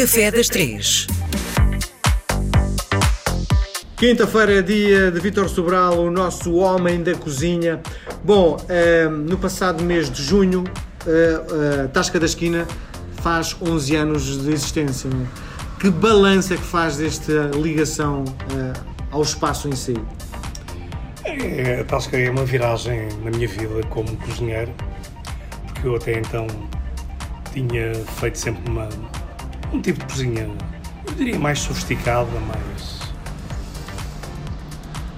Café das Três. Quinta-feira é dia de Vítor Sobral, o nosso homem da cozinha. Bom, eh, no passado mês de junho, eh, a Tasca da Esquina faz 11 anos de existência. Que balança é que faz desta ligação eh, ao espaço em si? É, a Tasca é uma viragem na minha vida como cozinheiro, porque eu até então tinha feito sempre uma, um tipo de cozinha, eu diria mais sofisticada, mais,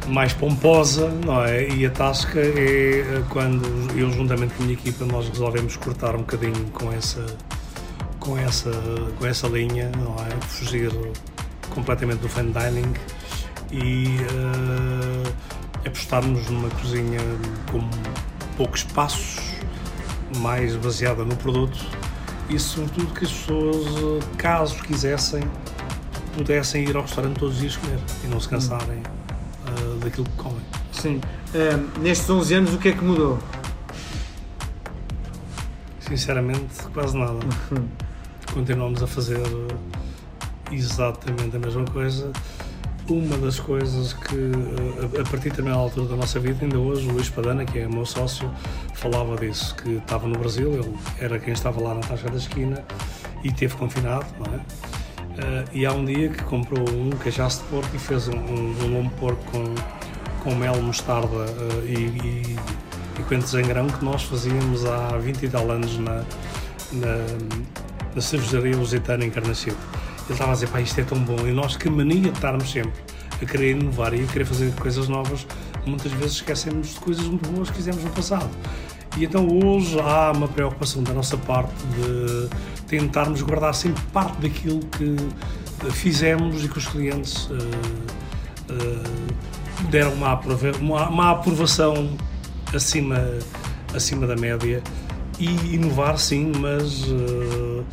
mais pomposa, não é? E a tasca é eh, quando eu, juntamente com a minha equipa, nós resolvemos cortar um bocadinho com essa, com essa, com essa linha, não é? Fugir completamente do fine dining e uh, apostarmos numa cozinha com poucos espaços, mais baseada no produto e sobretudo que as pessoas, caso quisessem, pudessem ir ao restaurante todos os dias comer e não se cansarem uh, daquilo que comem. Sim. Uh, nestes 11 anos, o que é que mudou? Sinceramente, quase nada. Uhum. Continuamos a fazer exatamente a mesma coisa. Uma das coisas que, eh, a partir de determinada altura da nossa vida, ainda hoje, o Luís Padana, que é meu sócio, falava disso, que estava no Brasil, ele era quem estava lá na taxa da esquina e teve confinado, não é? Uh, e há um dia que comprou um cachaço de porco e fez um, um, um lombo porco com, com mel, mostarda uh, e, e, e coentros em grão que nós fazíamos há 20 e tal anos na, na, na cervejaria lusitana em Carnacido. Estava a dizer, pá, isto é tão bom. E nós, que mania de estarmos sempre a querer inovar e a querer fazer coisas novas, muitas vezes esquecemos de coisas muito boas que fizemos no passado. E então hoje há uma preocupação da nossa parte de tentarmos guardar sempre parte daquilo que fizemos e que os clientes uh, uh, deram uma, aprova uma, uma, aprovação acima, acima da média e inovar sim, mas uh,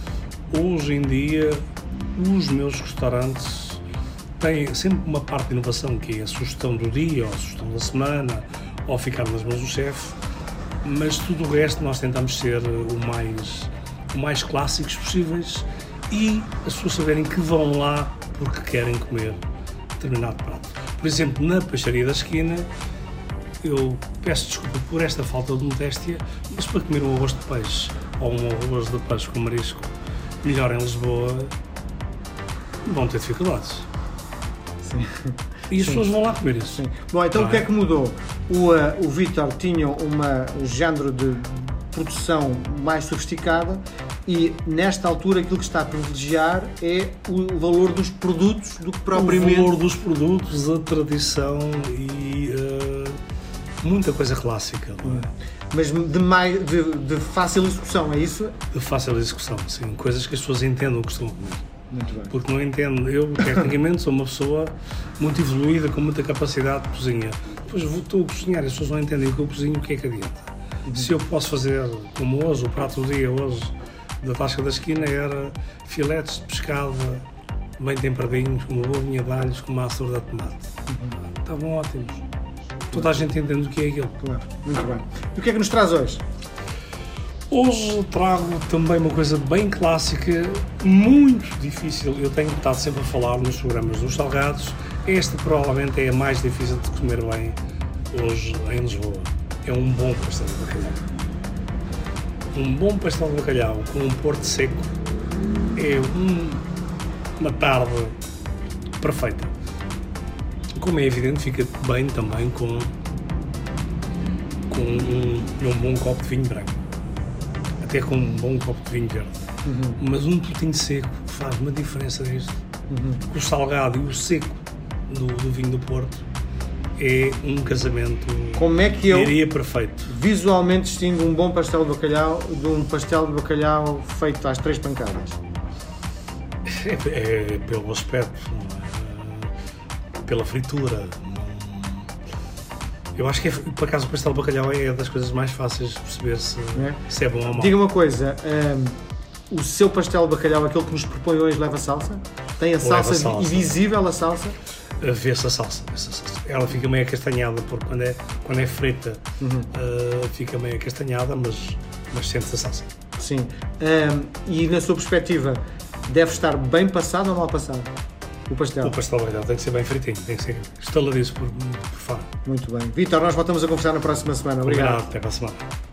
hoje em dia os meus restaurantes têm sempre uma parte de inovação que é a sugestão do dia, ou a sugestão da semana, ou ficar nas mãos do chefe, mas tudo o resto nós tentamos ser o mais, o mais clássicos possíveis e as pessoas saberem que vão lá porque querem comer determinado prato. Por exemplo, na peixaria da esquina, eu peço desculpa por esta falta de modéstia, mas para comer um arroz de peixe ou um arroz de peixe com marisco melhor em Lisboa, vão ter dificuldades. Sim. E as Sim. pessoas vão lá comer isso. Sim. Bom, então o que é? é que mudou? O, uh, o Vitor tinha uma género de produção mais sofisticada e nesta altura aquilo que está a privilegiar é o valor dos produtos do que propriamente... O valor dos produtos, a tradição e uh, muita coisa clássica. Hum. Mas de, mais, de, de fácil execução, é isso? De fácil execução, sim. Coisas que as pessoas entendam o que estão a comer. Porque não entendo, eu tecnicamente sou uma pessoa muito evoluída, com muita capacidade de cozinha. Depois vou, estou a cozinhar e as pessoas não entendem o que eu cozinho, o que é que adianta. Uhum. Se eu posso fazer como hoje, o prato do dia hoje da tasca da esquina era filetes de pescado bem temperadinhos, com uma boa vinha de alhos, com uma açúcar de tomate. Uhum. Estavam ótimos. Toda a gente entende o que é aquilo. Claro, muito bem. E o que é que nos traz hoje? Hoje trago também uma coisa bem clássica, muito difícil. Eu tenho estado sempre a falar nos programas dos salgados. Esta provavelmente é a mais difícil de comer bem hoje em Lisboa. É um bom pastel de bacalhau. Um bom pastel de bacalhau com um porto seco é um, uma tarde perfeita. Como é evidente, fica bem também com, com um, um bom copo de vinho branco até com um bom copo de vinho verde. Uhum. Mas um putinho seco faz uma diferença nisto. Uhum. O salgado e o seco do, do, vinho do Porto é um casamento Como é que eu iria perfeito. Visualmente distingo um bom pastel de bacalhau de um pastel de bacalhau feito às três pancadas. É, é pelo aspecto, é, pela fritura, eu acho que, é, por acaso, o pastel de bacalhau é das coisas mais fáceis de perceber se é, se é bom ou mau. Diga uma coisa, um, o seu pastel de bacalhau, aquele que nos propõe hoje, leva salsa? Tem a salsa, salsa. e visível a salsa? Vê-se a salsa, vê a salsa. Ela fica meio acastanhada, porque quando é, quando é frita uhum. uh, fica meio acastanhada, mas, mas sente-se a salsa. Sim. Um, e na sua perspectiva, deve estar bem passado ou mal passado? O pastel. O pastel bem, tem que ser bem fritinho, tem que ser estaladiço por, por fora. Muito bem. Vitor, nós voltamos a conversar na próxima semana. Obrigado. Até para a semana.